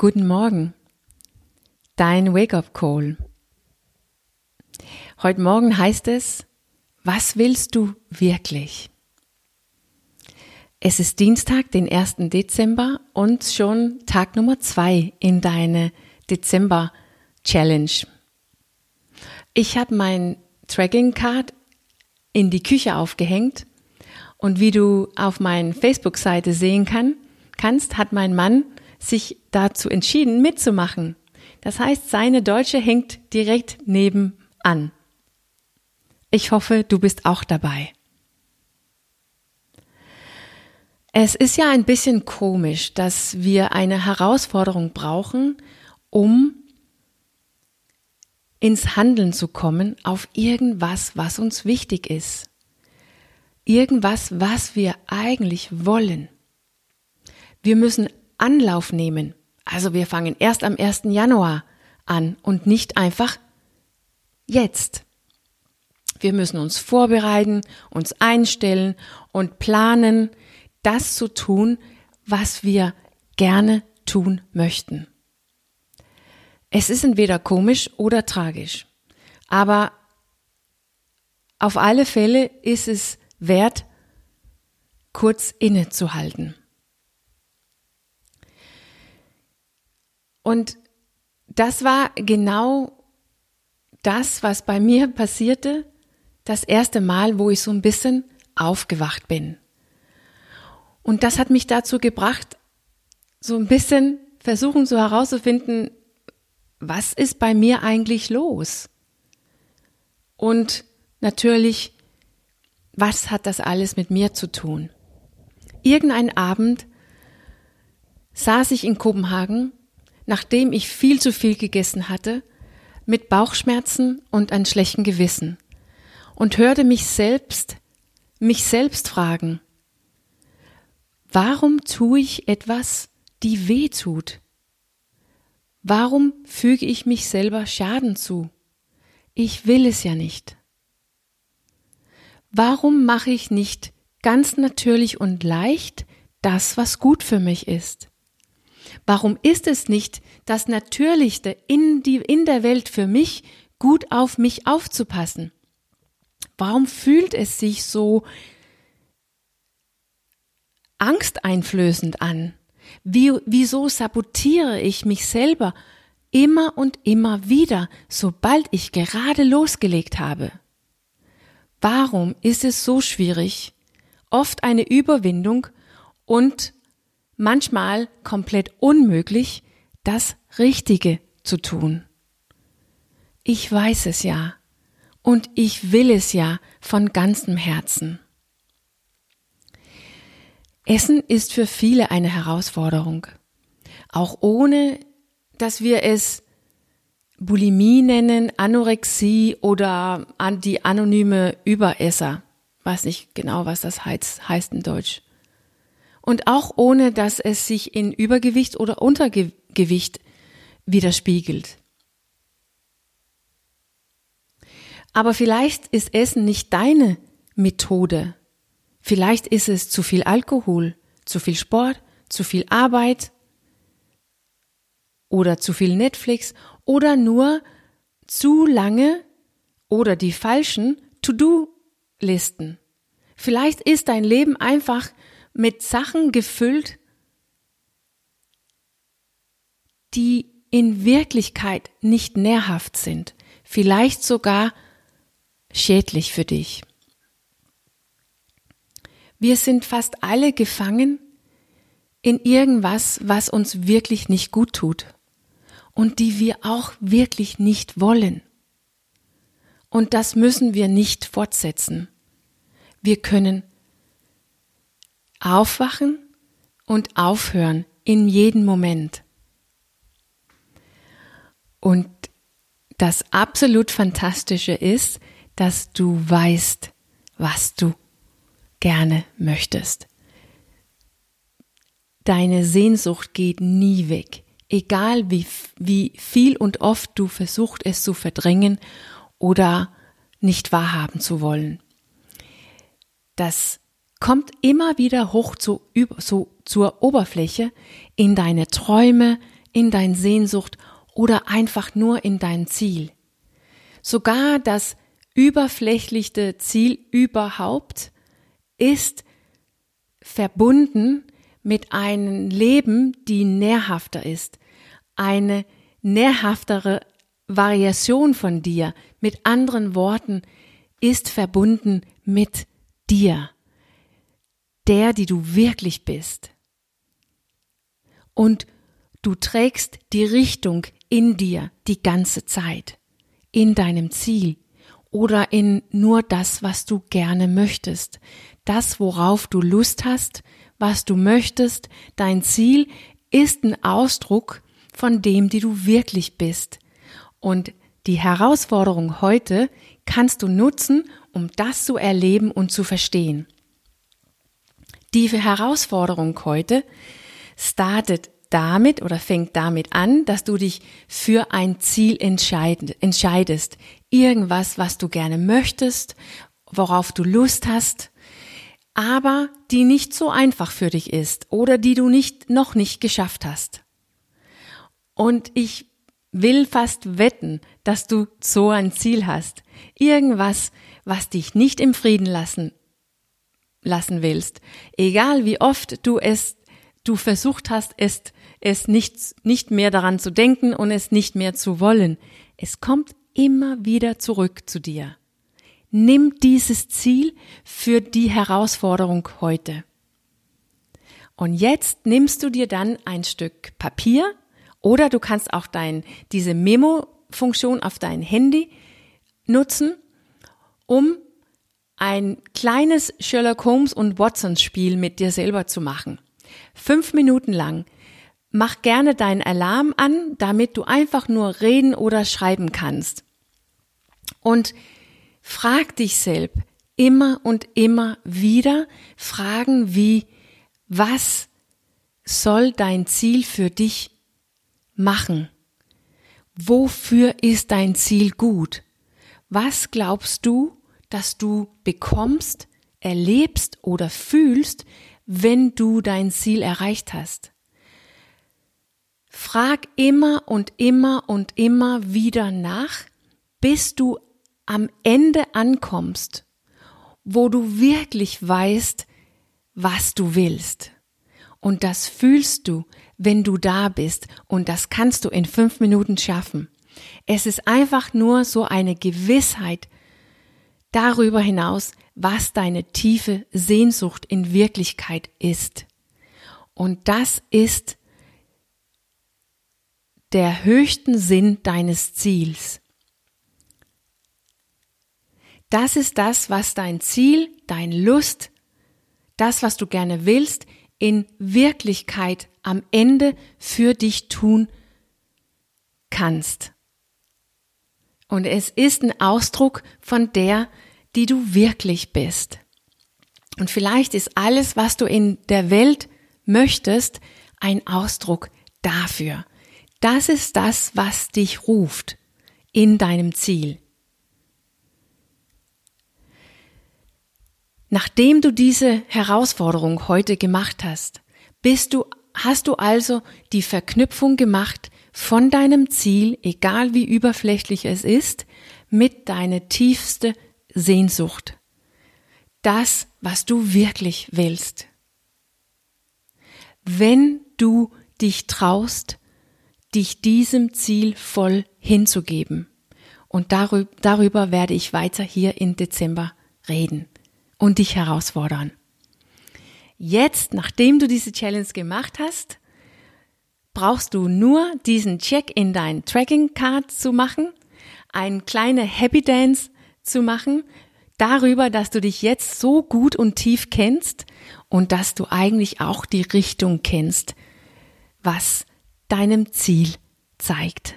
Guten Morgen. Dein Wake-up-Call. Heute Morgen heißt es, was willst du wirklich? Es ist Dienstag, den 1. Dezember und schon Tag Nummer zwei in deine Dezember-Challenge. Ich habe mein Tracking-Card in die Küche aufgehängt und wie du auf meiner Facebook-Seite sehen kann, kannst, hat mein Mann sich dazu entschieden, mitzumachen. Das heißt, seine Deutsche hängt direkt nebenan. Ich hoffe, du bist auch dabei. Es ist ja ein bisschen komisch, dass wir eine Herausforderung brauchen, um ins Handeln zu kommen auf irgendwas, was uns wichtig ist. Irgendwas, was wir eigentlich wollen. Wir müssen Anlauf nehmen. Also wir fangen erst am 1. Januar an und nicht einfach jetzt. Wir müssen uns vorbereiten, uns einstellen und planen, das zu tun, was wir gerne tun möchten. Es ist entweder komisch oder tragisch, aber auf alle Fälle ist es wert, kurz innezuhalten. Und das war genau das, was bei mir passierte, das erste Mal, wo ich so ein bisschen aufgewacht bin. Und das hat mich dazu gebracht, so ein bisschen versuchen so herauszufinden, was ist bei mir eigentlich los? Und natürlich, was hat das alles mit mir zu tun? Irgendein Abend saß ich in Kopenhagen nachdem ich viel zu viel gegessen hatte, mit Bauchschmerzen und ein schlechten Gewissen und hörte mich selbst, mich selbst fragen, warum tue ich etwas, die weh tut? Warum füge ich mich selber Schaden zu? Ich will es ja nicht. Warum mache ich nicht ganz natürlich und leicht das, was gut für mich ist? Warum ist es nicht das Natürlichste in, die, in der Welt für mich, gut auf mich aufzupassen? Warum fühlt es sich so angsteinflößend an? Wie, wieso sabotiere ich mich selber immer und immer wieder, sobald ich gerade losgelegt habe? Warum ist es so schwierig, oft eine Überwindung und manchmal komplett unmöglich, das Richtige zu tun. Ich weiß es ja und ich will es ja von ganzem Herzen. Essen ist für viele eine Herausforderung, auch ohne dass wir es Bulimie nennen, Anorexie oder die anonyme Überesser. Weiß nicht genau, was das heißt, heißt in Deutsch und auch ohne dass es sich in Übergewicht oder Untergewicht widerspiegelt. Aber vielleicht ist Essen nicht deine Methode. Vielleicht ist es zu viel Alkohol, zu viel Sport, zu viel Arbeit oder zu viel Netflix oder nur zu lange oder die falschen To-Do-Listen. Vielleicht ist dein Leben einfach mit Sachen gefüllt, die in Wirklichkeit nicht nährhaft sind, vielleicht sogar schädlich für dich. Wir sind fast alle gefangen in irgendwas, was uns wirklich nicht gut tut und die wir auch wirklich nicht wollen. Und das müssen wir nicht fortsetzen. Wir können Aufwachen und aufhören in jedem Moment. Und das absolut Fantastische ist, dass du weißt, was du gerne möchtest. Deine Sehnsucht geht nie weg, egal wie, wie viel und oft du versucht es zu verdrängen oder nicht wahrhaben zu wollen. Das kommt immer wieder hoch zu, so, zur Oberfläche in deine Träume, in dein Sehnsucht oder einfach nur in dein Ziel. Sogar das überflächlichste Ziel überhaupt ist verbunden mit einem Leben, die nährhafter ist, eine nährhaftere Variation von dir, mit anderen Worten, ist verbunden mit dir, der, die du wirklich bist. Und du trägst die Richtung in dir die ganze Zeit, in deinem Ziel oder in nur das, was du gerne möchtest, das, worauf du Lust hast, was du möchtest, dein Ziel ist ein Ausdruck von dem, die du wirklich bist. Und die Herausforderung heute kannst du nutzen, um das zu erleben und zu verstehen. Die Herausforderung heute startet damit oder fängt damit an, dass du dich für ein Ziel entscheidest. Irgendwas, was du gerne möchtest, worauf du Lust hast, aber die nicht so einfach für dich ist oder die du nicht, noch nicht geschafft hast. Und ich will fast wetten, dass du so ein Ziel hast. Irgendwas, was dich nicht im Frieden lassen, lassen willst. Egal wie oft du es, du versucht hast, es, es nicht, nicht mehr daran zu denken und es nicht mehr zu wollen. Es kommt immer wieder zurück zu dir. Nimm dieses Ziel für die Herausforderung heute. Und jetzt nimmst du dir dann ein Stück Papier oder du kannst auch dein, diese Memo-Funktion auf dein Handy nutzen, um ein kleines Sherlock Holmes und Watson Spiel mit dir selber zu machen. Fünf Minuten lang. Mach gerne deinen Alarm an, damit du einfach nur reden oder schreiben kannst. Und Frag dich selbst immer und immer wieder Fragen wie, was soll dein Ziel für dich machen? Wofür ist dein Ziel gut? Was glaubst du, dass du bekommst, erlebst oder fühlst, wenn du dein Ziel erreicht hast? Frag immer und immer und immer wieder nach, bis du am Ende ankommst, wo du wirklich weißt, was du willst. Und das fühlst du, wenn du da bist. Und das kannst du in fünf Minuten schaffen. Es ist einfach nur so eine Gewissheit darüber hinaus, was deine tiefe Sehnsucht in Wirklichkeit ist. Und das ist der höchsten Sinn deines Ziels. Das ist das, was dein Ziel, dein Lust, das, was du gerne willst, in Wirklichkeit am Ende für dich tun kannst. Und es ist ein Ausdruck von der, die du wirklich bist. Und vielleicht ist alles, was du in der Welt möchtest, ein Ausdruck dafür. Das ist das, was dich ruft in deinem Ziel. Nachdem du diese Herausforderung heute gemacht hast, bist du, hast du also die Verknüpfung gemacht von deinem Ziel, egal wie überflächlich es ist, mit deiner tiefste Sehnsucht. Das, was du wirklich willst. Wenn du dich traust, dich diesem Ziel voll hinzugeben. Und darüber, darüber werde ich weiter hier im Dezember reden und dich herausfordern. Jetzt, nachdem du diese Challenge gemacht hast, brauchst du nur diesen Check in dein Tracking Card zu machen, ein kleine Happy Dance zu machen, darüber, dass du dich jetzt so gut und tief kennst und dass du eigentlich auch die Richtung kennst, was deinem Ziel zeigt.